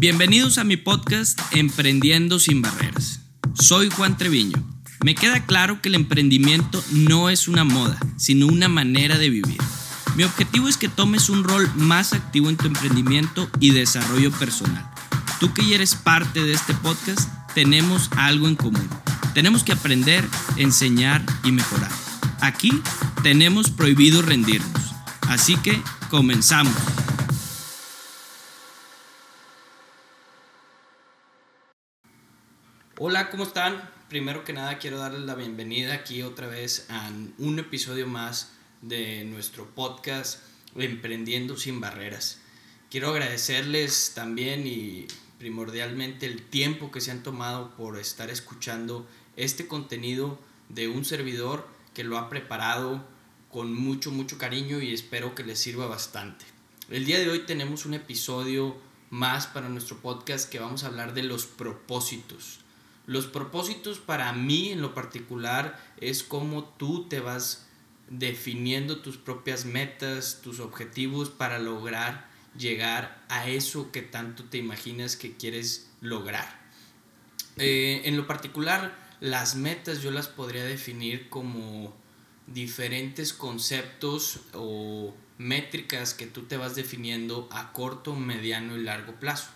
Bienvenidos a mi podcast Emprendiendo sin Barreras. Soy Juan Treviño. Me queda claro que el emprendimiento no es una moda, sino una manera de vivir. Mi objetivo es que tomes un rol más activo en tu emprendimiento y desarrollo personal. Tú que eres parte de este podcast, tenemos algo en común. Tenemos que aprender, enseñar y mejorar. Aquí tenemos prohibido rendirnos. Así que comenzamos. Hola, ¿cómo están? Primero que nada quiero darles la bienvenida aquí otra vez a un episodio más de nuestro podcast Emprendiendo sin Barreras. Quiero agradecerles también y primordialmente el tiempo que se han tomado por estar escuchando este contenido de un servidor que lo ha preparado con mucho, mucho cariño y espero que les sirva bastante. El día de hoy tenemos un episodio más para nuestro podcast que vamos a hablar de los propósitos. Los propósitos para mí en lo particular es cómo tú te vas definiendo tus propias metas, tus objetivos para lograr llegar a eso que tanto te imaginas que quieres lograr. Eh, en lo particular, las metas yo las podría definir como diferentes conceptos o métricas que tú te vas definiendo a corto, mediano y largo plazo.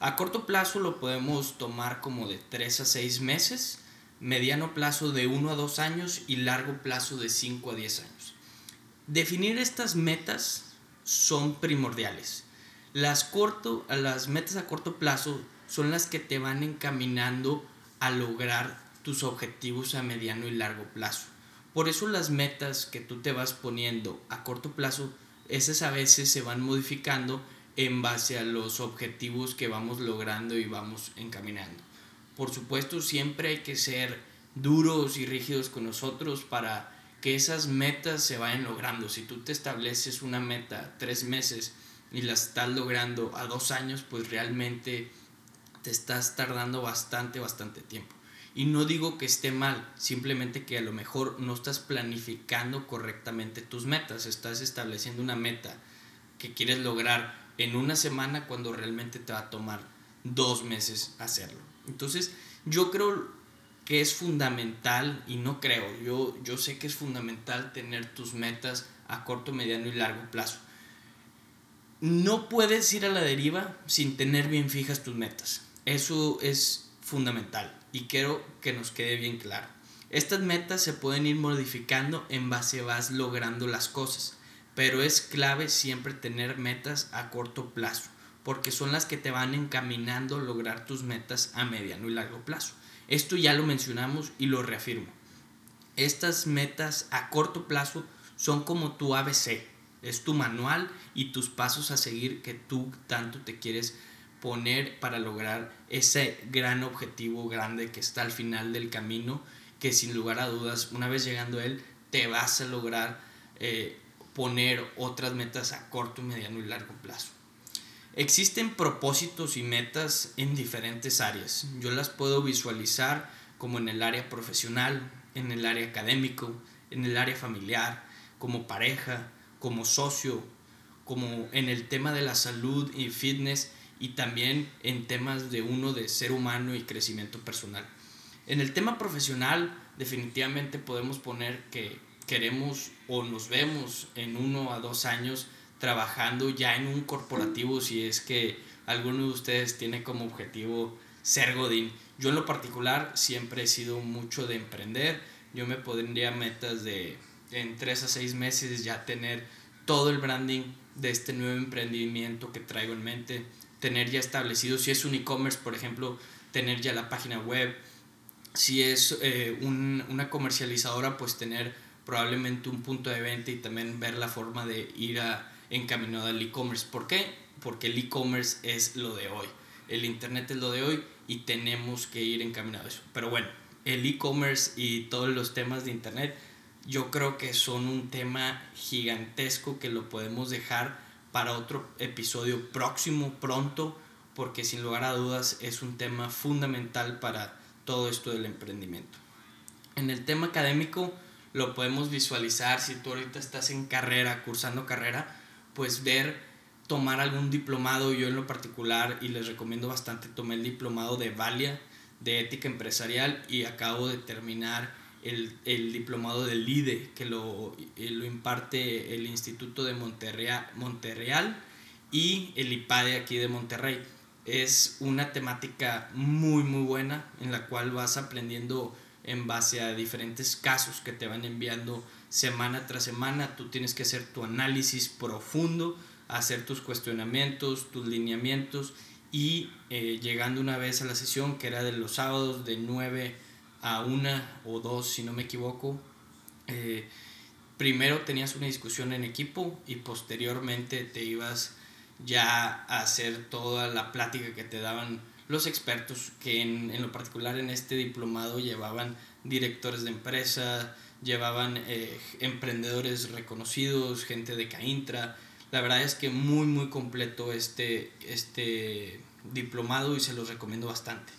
A corto plazo lo podemos tomar como de 3 a 6 meses, mediano plazo de 1 a 2 años y largo plazo de 5 a 10 años. Definir estas metas son primordiales. Las, corto, las metas a corto plazo son las que te van encaminando a lograr tus objetivos a mediano y largo plazo. Por eso las metas que tú te vas poniendo a corto plazo, esas a veces se van modificando en base a los objetivos que vamos logrando y vamos encaminando. Por supuesto, siempre hay que ser duros y rígidos con nosotros para que esas metas se vayan logrando. Si tú te estableces una meta tres meses y la estás logrando a dos años, pues realmente te estás tardando bastante, bastante tiempo. Y no digo que esté mal, simplemente que a lo mejor no estás planificando correctamente tus metas, estás estableciendo una meta que quieres lograr en una semana cuando realmente te va a tomar dos meses hacerlo. Entonces, yo creo que es fundamental, y no creo, yo, yo sé que es fundamental tener tus metas a corto, mediano y largo plazo. No puedes ir a la deriva sin tener bien fijas tus metas. Eso es fundamental y quiero que nos quede bien claro. Estas metas se pueden ir modificando en base vas logrando las cosas pero es clave siempre tener metas a corto plazo, porque son las que te van encaminando a lograr tus metas a mediano y largo plazo. Esto ya lo mencionamos y lo reafirmo. Estas metas a corto plazo son como tu ABC, es tu manual y tus pasos a seguir que tú tanto te quieres poner para lograr ese gran objetivo grande que está al final del camino, que sin lugar a dudas, una vez llegando a él, te vas a lograr eh, poner otras metas a corto, mediano y largo plazo. Existen propósitos y metas en diferentes áreas. Yo las puedo visualizar como en el área profesional, en el área académico, en el área familiar, como pareja, como socio, como en el tema de la salud y fitness y también en temas de uno de ser humano y crecimiento personal. En el tema profesional definitivamente podemos poner que queremos o nos vemos en uno a dos años trabajando ya en un corporativo si es que alguno de ustedes tiene como objetivo ser Godín. Yo en lo particular siempre he sido mucho de emprender. Yo me pondría metas de en tres a seis meses ya tener todo el branding de este nuevo emprendimiento que traigo en mente, tener ya establecido, si es un e-commerce, por ejemplo, tener ya la página web, si es eh, una comercializadora, pues tener probablemente un punto de venta y también ver la forma de ir a, encaminado al e-commerce. ¿Por qué? Porque el e-commerce es lo de hoy. El Internet es lo de hoy y tenemos que ir encaminado a eso. Pero bueno, el e-commerce y todos los temas de Internet yo creo que son un tema gigantesco que lo podemos dejar para otro episodio próximo, pronto, porque sin lugar a dudas es un tema fundamental para todo esto del emprendimiento. En el tema académico, lo podemos visualizar si tú ahorita estás en carrera, cursando carrera, pues ver tomar algún diplomado, yo en lo particular, y les recomiendo bastante, tomé el diplomado de Valia de ética empresarial y acabo de terminar el, el diplomado del LIDE, que lo, eh, lo imparte el Instituto de Monterreal, Monterreal y el IPADE aquí de Monterrey. Es una temática muy, muy buena en la cual vas aprendiendo en base a diferentes casos que te van enviando semana tras semana. Tú tienes que hacer tu análisis profundo, hacer tus cuestionamientos, tus lineamientos y eh, llegando una vez a la sesión que era de los sábados de 9 a 1 o 2 si no me equivoco, eh, primero tenías una discusión en equipo y posteriormente te ibas ya a hacer toda la plática que te daban los expertos que en, en lo particular en este diplomado llevaban directores de empresa, llevaban eh, emprendedores reconocidos, gente de Caintra. La verdad es que muy muy completo este, este diplomado y se los recomiendo bastante.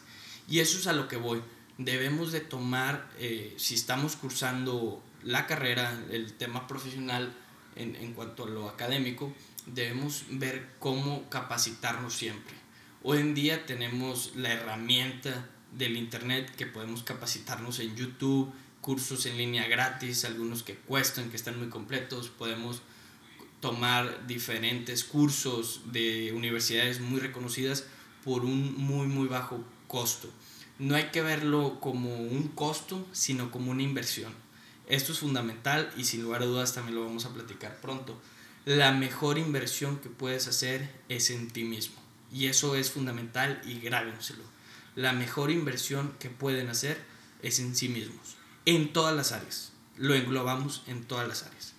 Y eso es a lo que voy. Debemos de tomar, eh, si estamos cursando la carrera, el tema profesional en, en cuanto a lo académico, debemos ver cómo capacitarnos siempre. Hoy en día tenemos la herramienta del Internet que podemos capacitarnos en YouTube, cursos en línea gratis, algunos que cuestan, que están muy completos, podemos tomar diferentes cursos de universidades muy reconocidas por un muy muy bajo costo. No hay que verlo como un costo, sino como una inversión. Esto es fundamental y sin lugar a dudas también lo vamos a platicar pronto la mejor inversión que puedes hacer es en ti mismo. Y eso es fundamental y grábenselo. La mejor inversión que pueden hacer es en sí mismos. En todas las áreas. Lo englobamos en todas las áreas.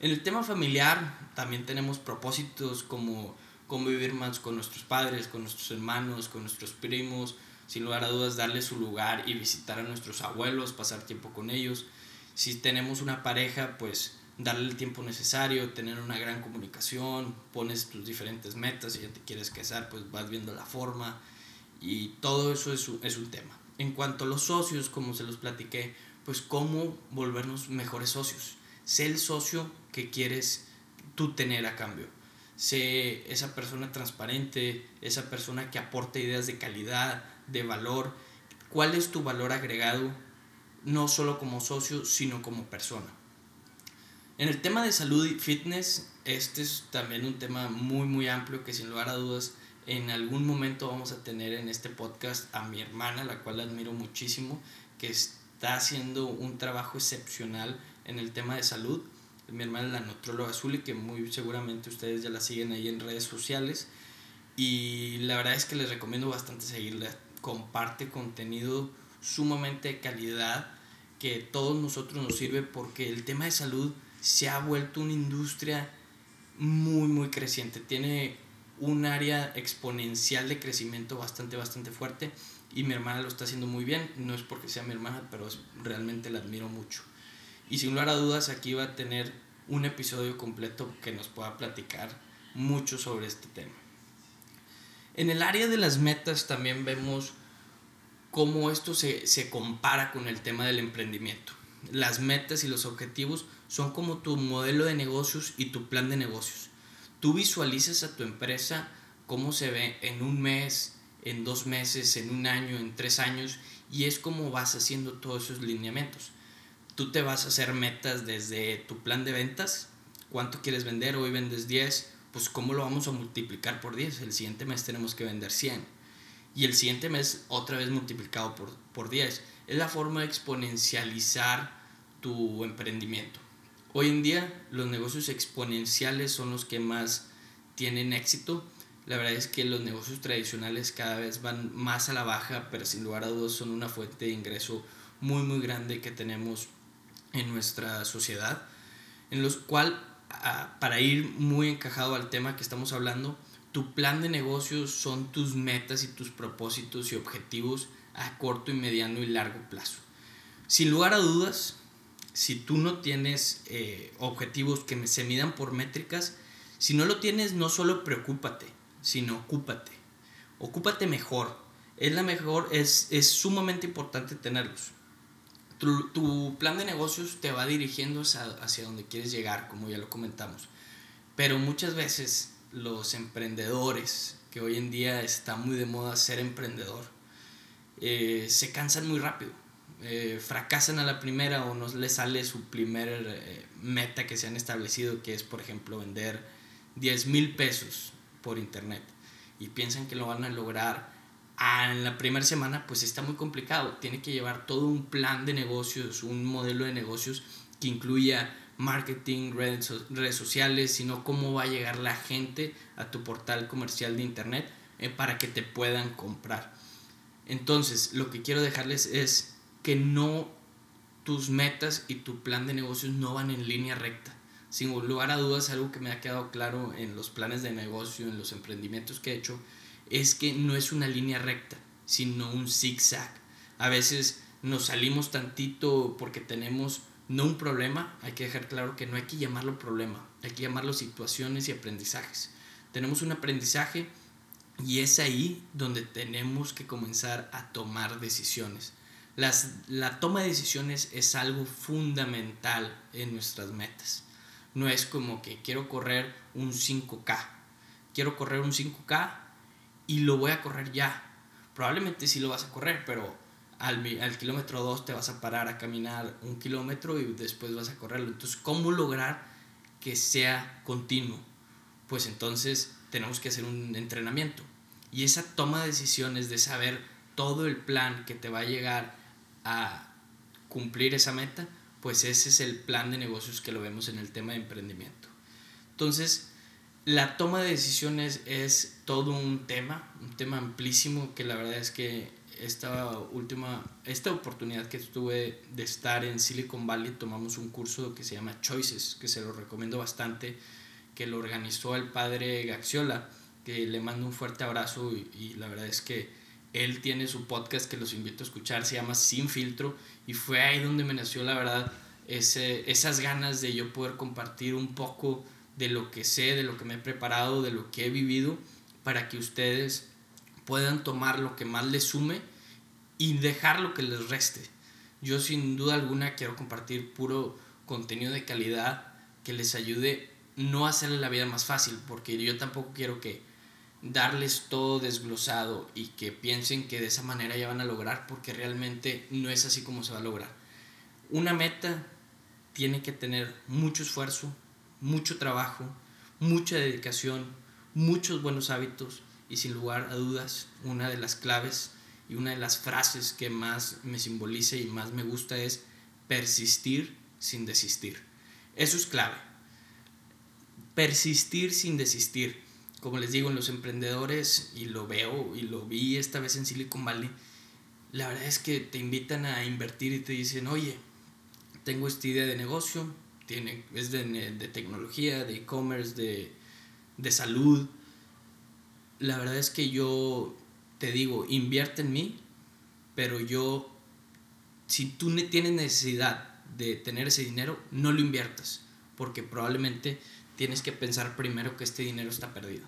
En el tema familiar también tenemos propósitos como convivir más con nuestros padres, con nuestros hermanos, con nuestros primos, sin lugar a dudas darle su lugar y visitar a nuestros abuelos, pasar tiempo con ellos. Si tenemos una pareja, pues darle el tiempo necesario, tener una gran comunicación, pones tus diferentes metas, si ya te quieres casar, pues vas viendo la forma y todo eso es un, es un tema. En cuanto a los socios, como se los platiqué, pues cómo volvernos mejores socios. Sé el socio que quieres tú tener a cambio. Sé esa persona transparente, esa persona que aporta ideas de calidad, de valor. ¿Cuál es tu valor agregado? No solo como socio, sino como persona en el tema de salud y fitness, este es también un tema muy, muy amplio que sin lugar a dudas en algún momento vamos a tener en este podcast a mi hermana, la cual admiro muchísimo, que está haciendo un trabajo excepcional en el tema de salud. Mi hermana es la nutróloga azul y que muy seguramente ustedes ya la siguen ahí en redes sociales. Y la verdad es que les recomiendo bastante seguirla. Comparte contenido sumamente de calidad que todos nosotros nos sirve porque el tema de salud se ha vuelto una industria muy, muy creciente. Tiene un área exponencial de crecimiento bastante, bastante fuerte y mi hermana lo está haciendo muy bien. No es porque sea mi hermana, pero realmente la admiro mucho. Y sin lugar a dudas, aquí va a tener un episodio completo que nos pueda platicar mucho sobre este tema. En el área de las metas también vemos cómo esto se, se compara con el tema del emprendimiento. Las metas y los objetivos son como tu modelo de negocios y tu plan de negocios. Tú visualizas a tu empresa cómo se ve en un mes, en dos meses, en un año, en tres años, y es como vas haciendo todos esos lineamientos. Tú te vas a hacer metas desde tu plan de ventas, cuánto quieres vender, hoy vendes 10, pues cómo lo vamos a multiplicar por 10, el siguiente mes tenemos que vender 100, y el siguiente mes otra vez multiplicado por, por 10. Es la forma de exponencializar tu emprendimiento. Hoy en día los negocios exponenciales son los que más tienen éxito. La verdad es que los negocios tradicionales cada vez van más a la baja, pero sin lugar a dudas son una fuente de ingreso muy muy grande que tenemos en nuestra sociedad, en los cual ah, para ir muy encajado al tema que estamos hablando, tu plan de negocios son tus metas y tus propósitos y objetivos a corto y mediano y largo plazo. Sin lugar a dudas, si tú no tienes eh, objetivos que se midan por métricas, si no lo tienes, no solo preocúpate, sino ocúpate. Ocúpate mejor. Es la mejor, es, es sumamente importante tenerlos. Tu, tu, plan de negocios te va dirigiendo hacia, hacia donde quieres llegar, como ya lo comentamos. Pero muchas veces los emprendedores, que hoy en día está muy de moda ser emprendedor, eh, se cansan muy rápido. Eh, fracasan a la primera o no les sale su primer eh, meta que se han establecido, que es, por ejemplo, vender 10 mil pesos por internet. Y piensan que lo van a lograr ah, en la primera semana, pues está muy complicado. Tiene que llevar todo un plan de negocios, un modelo de negocios que incluya marketing, redes, redes sociales, sino cómo va a llegar la gente a tu portal comercial de internet eh, para que te puedan comprar. Entonces, lo que quiero dejarles es que no tus metas y tu plan de negocios no van en línea recta. Sin lugar a dudas, algo que me ha quedado claro en los planes de negocio, en los emprendimientos que he hecho, es que no es una línea recta, sino un zigzag. A veces nos salimos tantito porque tenemos no un problema, hay que dejar claro que no hay que llamarlo problema, hay que llamarlo situaciones y aprendizajes. Tenemos un aprendizaje y es ahí donde tenemos que comenzar a tomar decisiones. Las, la toma de decisiones es algo fundamental en nuestras metas. No es como que quiero correr un 5K. Quiero correr un 5K y lo voy a correr ya. Probablemente sí lo vas a correr, pero al, al kilómetro 2 te vas a parar a caminar un kilómetro y después vas a correrlo. Entonces, ¿cómo lograr que sea continuo? Pues entonces tenemos que hacer un entrenamiento. Y esa toma de decisiones de saber todo el plan que te va a llegar a cumplir esa meta, pues ese es el plan de negocios que lo vemos en el tema de emprendimiento. Entonces, la toma de decisiones es todo un tema, un tema amplísimo que la verdad es que esta última, esta oportunidad que tuve de estar en Silicon Valley, tomamos un curso que se llama Choices, que se lo recomiendo bastante, que lo organizó el padre Gaxiola, que le mando un fuerte abrazo y, la verdad es que él tiene su podcast que los invito a escuchar, se llama Sin Filtro, y fue ahí donde me nació la verdad ese, esas ganas de yo poder compartir un poco de lo que sé, de lo que me he preparado, de lo que he vivido, para que ustedes puedan tomar lo que más les sume y dejar lo que les reste. Yo sin duda alguna quiero compartir puro contenido de calidad que les ayude no a hacerle la vida más fácil, porque yo tampoco quiero que darles todo desglosado y que piensen que de esa manera ya van a lograr, porque realmente no es así como se va a lograr. Una meta tiene que tener mucho esfuerzo, mucho trabajo, mucha dedicación, muchos buenos hábitos y sin lugar a dudas una de las claves y una de las frases que más me simboliza y más me gusta es persistir sin desistir. Eso es clave. Persistir sin desistir. Como les digo, en los emprendedores, y lo veo y lo vi esta vez en Silicon Valley, la verdad es que te invitan a invertir y te dicen, oye, tengo esta idea de negocio, tiene, es de, de tecnología, de e-commerce, de, de salud, la verdad es que yo te digo, invierte en mí, pero yo, si tú tienes necesidad de tener ese dinero, no lo inviertas, porque probablemente tienes que pensar primero que este dinero está perdido.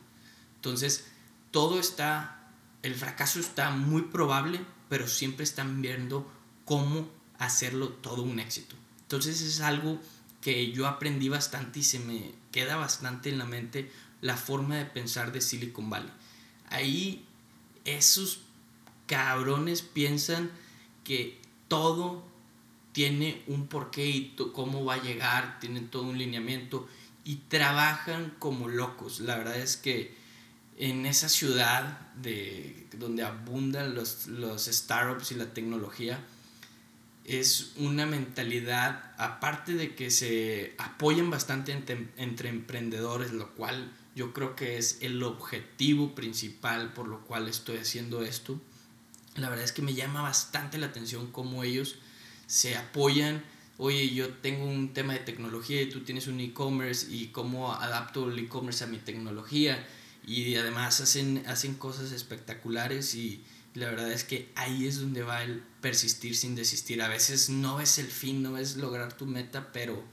Entonces, todo está, el fracaso está muy probable, pero siempre están viendo cómo hacerlo todo un éxito. Entonces es algo que yo aprendí bastante y se me queda bastante en la mente la forma de pensar de Silicon Valley ahí esos cabrones piensan que todo tiene un porqué y cómo va a llegar, tienen todo un lineamiento y trabajan como locos. La verdad es que en esa ciudad de, donde abundan los, los startups y la tecnología, es una mentalidad, aparte de que se apoyan bastante entre, entre emprendedores, lo cual yo creo que es el objetivo principal por lo cual estoy haciendo esto. La verdad es que me llama bastante la atención cómo ellos se apoyan. Oye, yo tengo un tema de tecnología y tú tienes un e-commerce y cómo adapto el e-commerce a mi tecnología. Y además hacen, hacen cosas espectaculares y la verdad es que ahí es donde va el persistir sin desistir. A veces no es el fin, no es lograr tu meta, pero,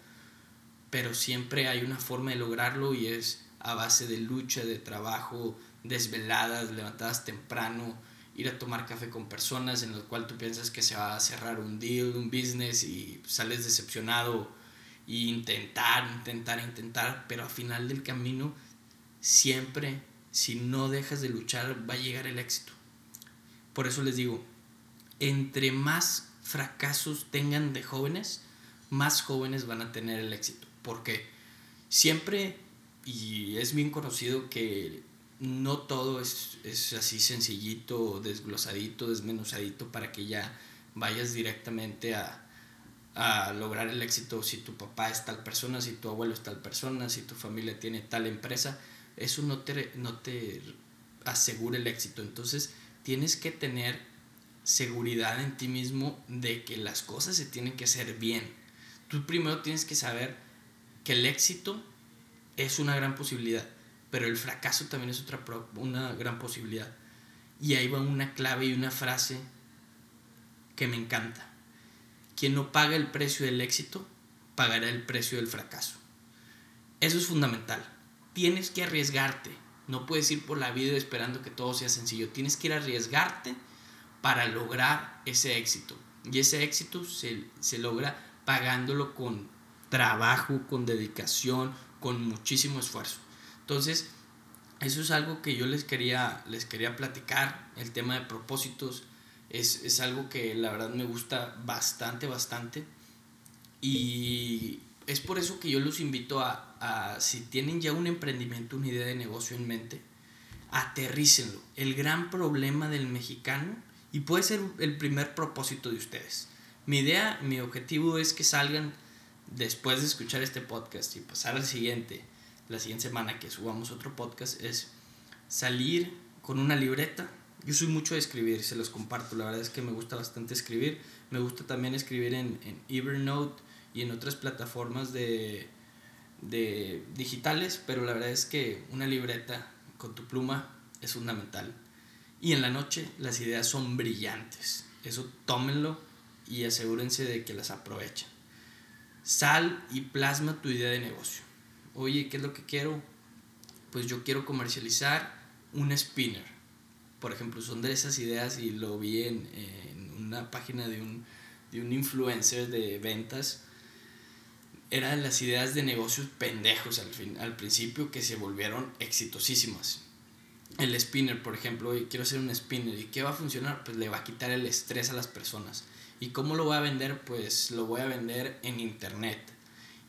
pero siempre hay una forma de lograrlo y es a base de lucha, de trabajo, desveladas, levantadas temprano, ir a tomar café con personas en las cual tú piensas que se va a cerrar un deal, un business y sales decepcionado e intentar, intentar, intentar, pero al final del camino siempre, si no dejas de luchar, va a llegar el éxito. Por eso les digo, entre más fracasos tengan de jóvenes, más jóvenes van a tener el éxito. Porque siempre, y es bien conocido que no todo es, es así sencillito, desglosadito, desmenuzadito para que ya vayas directamente a, a lograr el éxito si tu papá es tal persona, si tu abuelo es tal persona, si tu familia tiene tal empresa. Eso no te, no te asegura el éxito. Entonces tienes que tener seguridad en ti mismo de que las cosas se tienen que hacer bien. Tú primero tienes que saber que el éxito es una gran posibilidad, pero el fracaso también es otra una gran posibilidad. Y ahí va una clave y una frase que me encanta. Quien no paga el precio del éxito, pagará el precio del fracaso. Eso es fundamental. Tienes que arriesgarte. No puedes ir por la vida esperando que todo sea sencillo. Tienes que ir a arriesgarte para lograr ese éxito. Y ese éxito se, se logra pagándolo con trabajo, con dedicación, con muchísimo esfuerzo. Entonces, eso es algo que yo les quería, les quería platicar, el tema de propósitos. Es, es algo que la verdad me gusta bastante, bastante. Y es por eso que yo los invito a, a, si tienen ya un emprendimiento, una idea de negocio en mente, aterrícenlo. El gran problema del mexicano y puede ser el primer propósito de ustedes. Mi idea, mi objetivo es que salgan después de escuchar este podcast y pasar al siguiente, la siguiente semana que subamos otro podcast, es salir con una libreta. Yo soy mucho de escribir, se los comparto. La verdad es que me gusta bastante escribir. Me gusta también escribir en, Evernote y en otras plataformas de, de digitales, pero la verdad es que una libreta con tu pluma es fundamental. Y en la noche las ideas son brillantes. Eso tómenlo y asegúrense de que las aprovechen. Sal y plasma tu idea de negocio. Oye, ¿qué es lo que quiero? Pues yo quiero comercializar un spinner. Por ejemplo, son de esas ideas y lo vi en, una página de un, de un influencer de ventas. Eran las ideas de negocios pendejos al, fin, al principio que se volvieron exitosísimas el spinner, por ejemplo, quiero hacer un spinner, ¿y qué va a funcionar? Pues le va a quitar el estrés a las personas. ¿Y cómo lo voy a vender? Pues lo voy a vender en internet.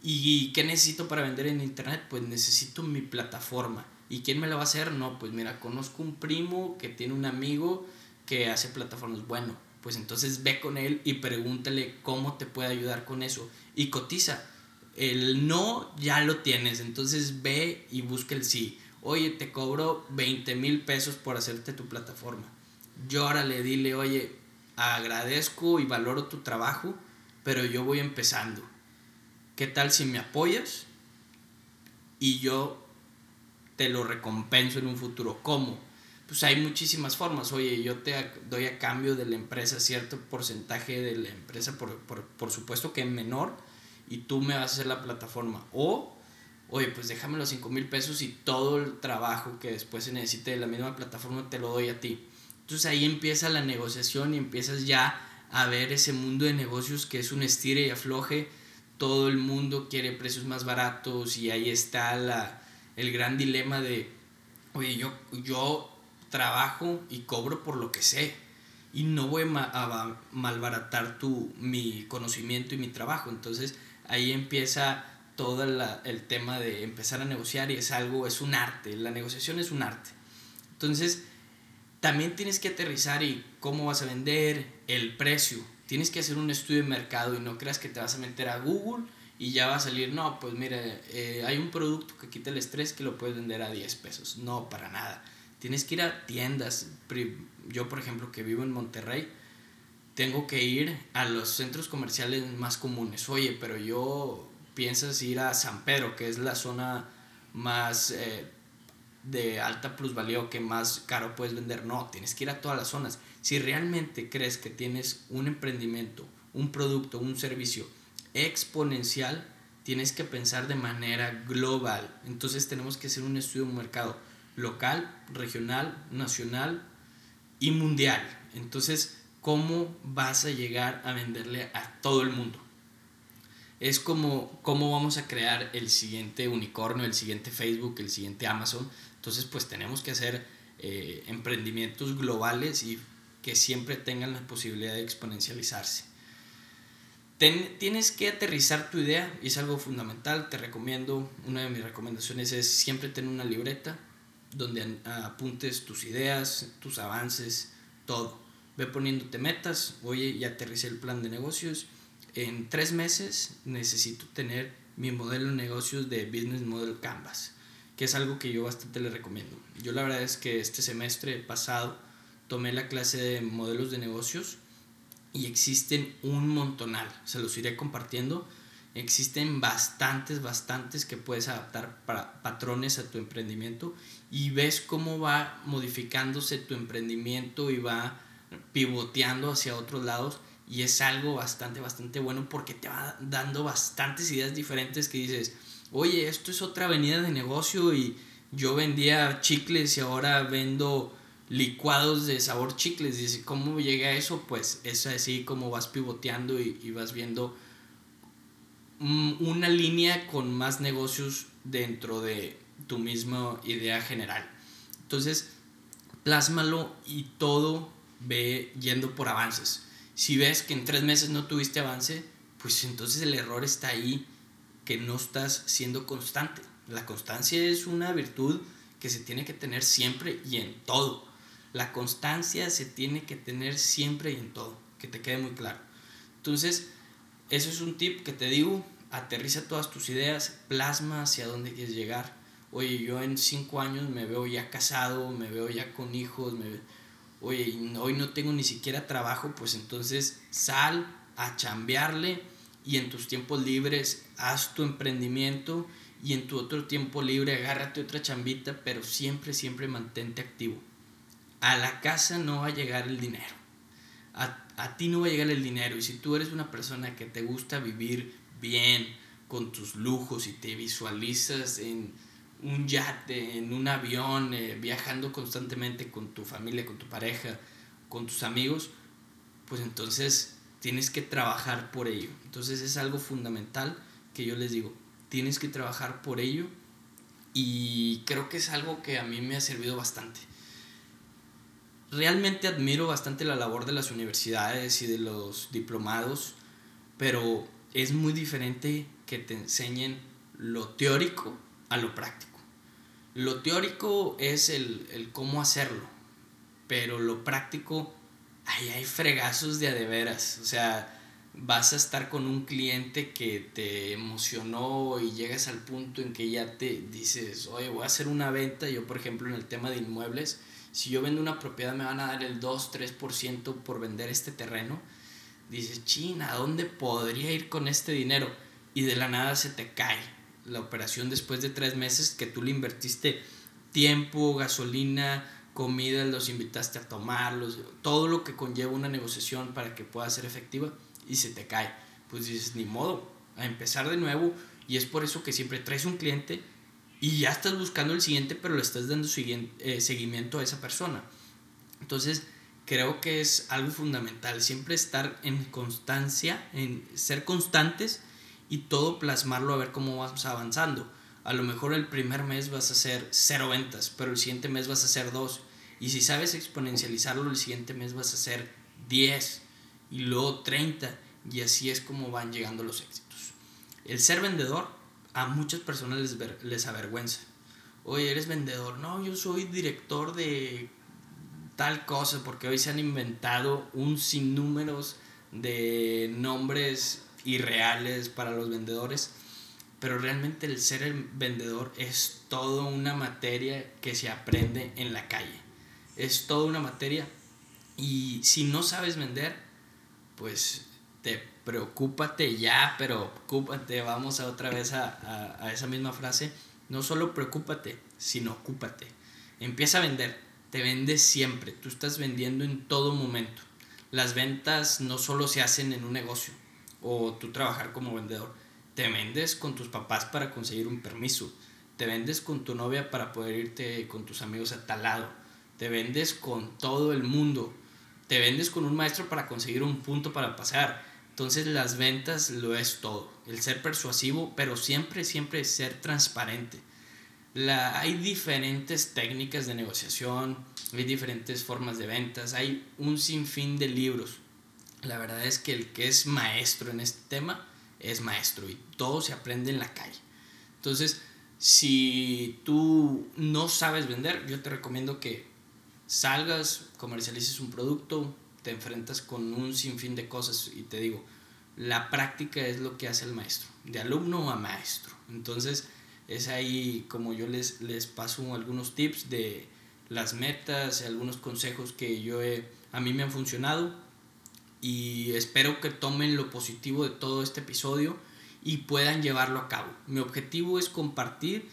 ¿Y qué necesito para vender en internet? Pues necesito mi plataforma. ¿Y quién me la va a hacer? No, pues mira, conozco un primo que tiene un amigo que hace plataformas. Bueno, pues entonces ve con él y pregúntale cómo te puede ayudar con eso. Y cotiza. El no ya lo tienes, entonces ve y busca el sí oye, te cobro 20 mil pesos por hacerte tu plataforma. Yo ahora le dile, oye, agradezco y valoro tu trabajo, pero yo voy empezando. ¿Qué tal si me apoyas? Y yo te lo recompenso en un futuro. ¿Cómo? Pues hay muchísimas formas. Oye, yo te doy a cambio de la empresa cierto porcentaje de la empresa, por, por, por supuesto que menor, y tú me vas a hacer la plataforma. O oye, pues déjame los 5 mil pesos y todo el trabajo que después se necesite de la misma plataforma te lo doy a ti. Entonces ahí empieza la negociación y empiezas ya a ver ese mundo de negocios que es un estire y afloje. Todo el mundo quiere precios más baratos y ahí está la, el gran dilema de, oye, yo, yo trabajo y cobro por lo que sé y no voy a malbaratar tu, mi conocimiento y mi trabajo. Entonces ahí empieza todo el tema de empezar a negociar y es algo, es un arte, la negociación es un arte. Entonces, también tienes que aterrizar y cómo vas a vender, el precio. Tienes que hacer un estudio de mercado y no creas que te vas a meter a Google y ya va a salir, no, pues mira, eh, hay un producto que quita el estrés que lo puedes vender a 10 pesos. No, para nada. Tienes que ir a tiendas. Yo, por ejemplo, que vivo en Monterrey, tengo que ir a los centros comerciales más comunes. Oye, pero yo piensas ir a San Pedro, que es la zona más eh, de alta plusvalía o que más caro puedes vender. No, tienes que ir a todas las zonas. Si realmente crees que tienes un emprendimiento, un producto, un servicio exponencial, tienes que pensar de manera global. Entonces tenemos que hacer un estudio de un mercado local, regional, nacional y mundial. Entonces, ¿cómo vas a llegar a venderle a todo el mundo? es como cómo vamos a crear el siguiente unicornio, el siguiente Facebook, el siguiente Amazon. Entonces, pues tenemos que hacer eh, emprendimientos globales y que siempre tengan la posibilidad de exponencializarse. tienes que aterrizar tu idea y es algo fundamental. Te recomiendo, una de mis recomendaciones es siempre tener una libreta donde apuntes tus ideas, tus avances, todo. Ve poniéndote metas. Oye, ya aterricé el plan de negocios en tres meses necesito tener mi modelo de negocios de Business Model Canvas, que es algo que yo bastante le recomiendo. Yo la verdad es que este semestre pasado tomé la clase de modelos de negocios y existen un montonal, se los iré compartiendo. Existen bastantes, bastantes que puedes adaptar para patrones a tu emprendimiento y ves cómo va modificándose tu emprendimiento y va pivoteando hacia otros lados y es algo bastante, bastante bueno porque te va dando bastantes ideas diferentes que dices, oye, esto es otra avenida de negocio y yo vendía chicles y ahora vendo licuados de sabor chicles. Dice, ¿cómo llega a eso? Pues es así como vas pivoteando y, y vas viendo una línea con más negocios dentro de tu misma idea general. Entonces, plásmalo y todo ve yendo por avances si ves que en tres meses no tuviste avance, pues entonces el error está ahí, que no estás siendo constante. La constancia es una virtud que se tiene que tener siempre y en todo. La constancia se tiene que tener siempre y en todo, que te quede muy claro. Entonces, eso es un tip que te digo, aterriza todas tus ideas, plasma hacia dónde quieres llegar. Oye, yo en cinco años me veo ya casado, me veo ya con hijos, me oye, hoy no tengo ni siquiera trabajo, pues entonces sal a chambearle y en tus tiempos libres haz tu emprendimiento y en tu otro tiempo libre agárrate otra chambita, pero siempre, siempre mantente activo. A la casa no va a llegar el dinero. A, a ti no va a llegar el dinero. Y si tú eres una persona que te gusta vivir bien, con tus lujos y te visualizas en un yate, en un avión, eh, viajando constantemente con tu familia, con tu pareja, con tus amigos, pues entonces tienes que trabajar por ello. Entonces es algo fundamental que yo les digo, tienes que trabajar por ello y creo que es algo que a mí me ha servido bastante. Realmente admiro bastante la labor de las universidades y de los diplomados, pero es muy diferente que te enseñen lo teórico a lo práctico. Lo teórico es el, cómo hacerlo, pero lo práctico, ahí hay fregazos de a de veras. O sea, vas a estar con un cliente que te emocionó y llegas al punto en que ya te dices, oye, voy a hacer una venta. Yo, por ejemplo, en el tema de inmuebles, si yo vendo una propiedad me van a dar el 2-3% por vender este terreno. Dices, china, ¿a dónde podría ir con este dinero? Y de la nada se te cae la operación después de tres meses que tú le invertiste tiempo, gasolina, comida, los invitaste a tomarlos, todo lo que conlleva una negociación para que pueda ser efectiva y se te cae. Pues dices, ni modo, a empezar de nuevo y es por eso que siempre traes un cliente y ya estás buscando el siguiente, pero le estás dando eh, seguimiento a esa persona. Entonces, creo que es algo fundamental, siempre estar en constancia, en ser constantes y todo plasmarlo a ver cómo vas avanzando. A lo mejor el primer mes vas a hacer cero ventas, pero el siguiente mes vas a hacer dos. Y si sabes exponencializarlo, el siguiente mes vas a hacer 10 y luego 30. Y así es como van llegando los éxitos. El ser vendedor a muchas personas les, les avergüenza. Oye, eres vendedor. No, yo soy director de tal cosa, porque hoy se han inventado un sinnúmero de nombres irreales para los vendedores, pero realmente el ser el vendedor es toda una materia que se aprende en la calle. Es toda una materia y si no sabes vender, pues te preocúpate ya, pero ocúpate, vamos a otra vez a, a esa misma frase, no solo preocúpate, sino ocúpate. Empieza a vender, te vendes siempre, tú estás vendiendo en todo momento. Las ventas no solo se hacen en un negocio, o tú trabajar como vendedor. Te vendes con tus papás para conseguir un permiso. Te vendes con tu novia para poder irte con tus amigos a tal lado. Te vendes con todo el mundo. Te vendes con un maestro para conseguir un punto para pasar. Entonces las ventas lo es todo. El ser persuasivo, pero siempre, siempre ser transparente. La, hay diferentes técnicas de negociación, hay diferentes formas de ventas, hay un sinfín de libros. La verdad es que el que es maestro en este tema es maestro y todo se aprende en la calle. Entonces, si tú no sabes vender, yo te recomiendo que salgas, comercialices un producto, te enfrentas con un sinfín de cosas y te digo, la práctica es lo que hace el maestro, de alumno a maestro. Entonces, es ahí como yo les, les paso algunos tips de las metas, algunos consejos que yo a mí me han funcionado y espero que tomen lo positivo de todo este episodio y puedan llevarlo a cabo. Mi objetivo es compartir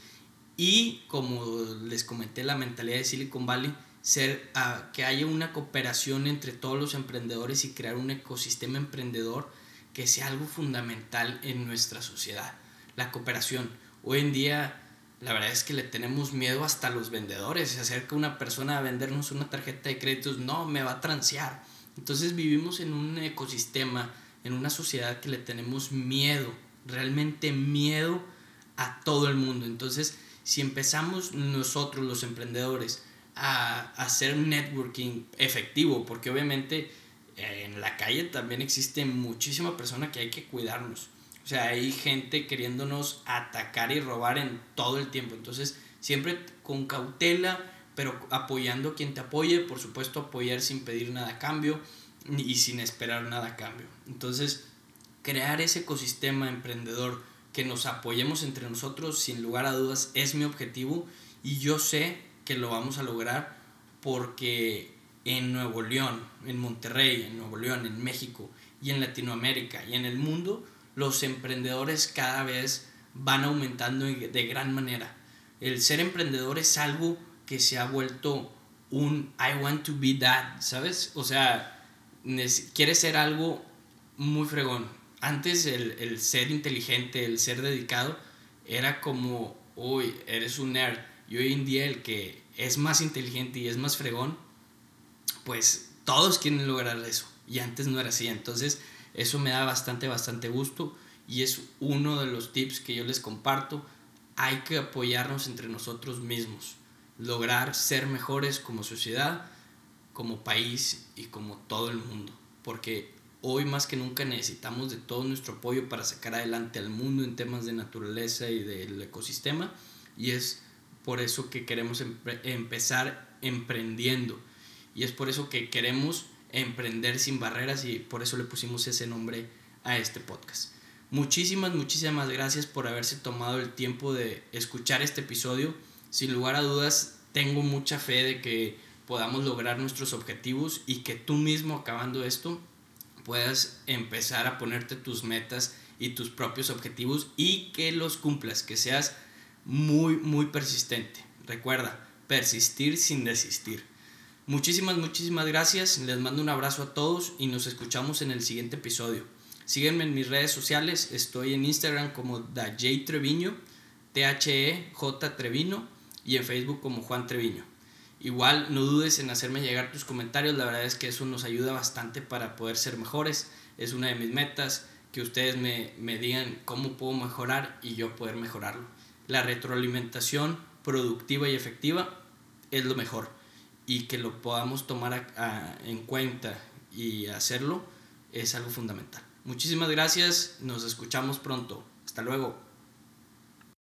y como les comenté la mentalidad de Silicon Valley, ser que haya una cooperación entre todos los emprendedores y crear un ecosistema emprendedor que sea algo fundamental en nuestra sociedad. La cooperación. Hoy en día la verdad es que le tenemos miedo hasta a los vendedores. Se acerca una persona a vendernos una tarjeta de créditos, no, me va a transear entonces vivimos en un ecosistema, en una sociedad que le tenemos miedo, realmente miedo a todo el mundo. Entonces, si empezamos nosotros los emprendedores a, hacer networking efectivo, porque obviamente eh, en la calle también existe muchísima persona que hay que cuidarnos. O sea, hay gente queriéndonos atacar y robar en todo el tiempo. Entonces, siempre con cautela, pero apoyando a quien te apoye, por supuesto apoyar sin pedir nada a cambio y sin esperar nada a cambio. Entonces, crear ese ecosistema emprendedor que nos apoyemos entre nosotros, sin lugar a dudas, es mi objetivo y yo sé que lo vamos a lograr porque en Nuevo León, en Monterrey, en Nuevo León, en México y en Latinoamérica y en el mundo, los emprendedores cada vez van aumentando de gran manera. El ser emprendedor es algo que se ha vuelto un I want to be that, ¿sabes? O sea, quiere ser algo muy fregón. Antes el, el, ser inteligente, el ser dedicado, era como, uy, eres un nerd. Y hoy en día el que es más inteligente y es más fregón, pues todos quieren lograr eso. Y antes no era así. Entonces, eso me da bastante, bastante gusto. Y es uno de los tips que yo les comparto. Hay que apoyarnos entre nosotros mismos lograr ser mejores como sociedad, como país y como todo el mundo. Porque hoy más que nunca necesitamos de todo nuestro apoyo para sacar adelante al mundo en temas de naturaleza y del ecosistema. Y es por eso que queremos empezar emprendiendo. Y es por eso que queremos emprender sin barreras y por eso le pusimos ese nombre a este podcast. Muchísimas, muchísimas gracias por haberse tomado el tiempo de escuchar este episodio sin lugar a dudas, tengo mucha fe de que podamos lograr nuestros objetivos y que tú mismo acabando esto puedas empezar a ponerte tus metas y tus propios objetivos y que los cumplas, que seas muy, muy persistente. Recuerda, persistir sin desistir. Muchísimas, muchísimas gracias. Les mando un abrazo a todos y nos escuchamos en el siguiente episodio. Sígueme en mis redes sociales. Estoy en Instagram como DaJ Treviño, T-H-E-J Trevino y en Facebook como Juan Treviño. Igual no dudes en hacerme llegar tus comentarios, la verdad es que eso nos ayuda bastante para poder ser mejores. Es una de mis metas, que ustedes me, me digan cómo puedo mejorar y yo poder mejorarlo. La retroalimentación productiva y efectiva es lo mejor y que lo podamos tomar en cuenta y hacerlo es algo fundamental. Muchísimas gracias, nos escuchamos pronto. Hasta luego.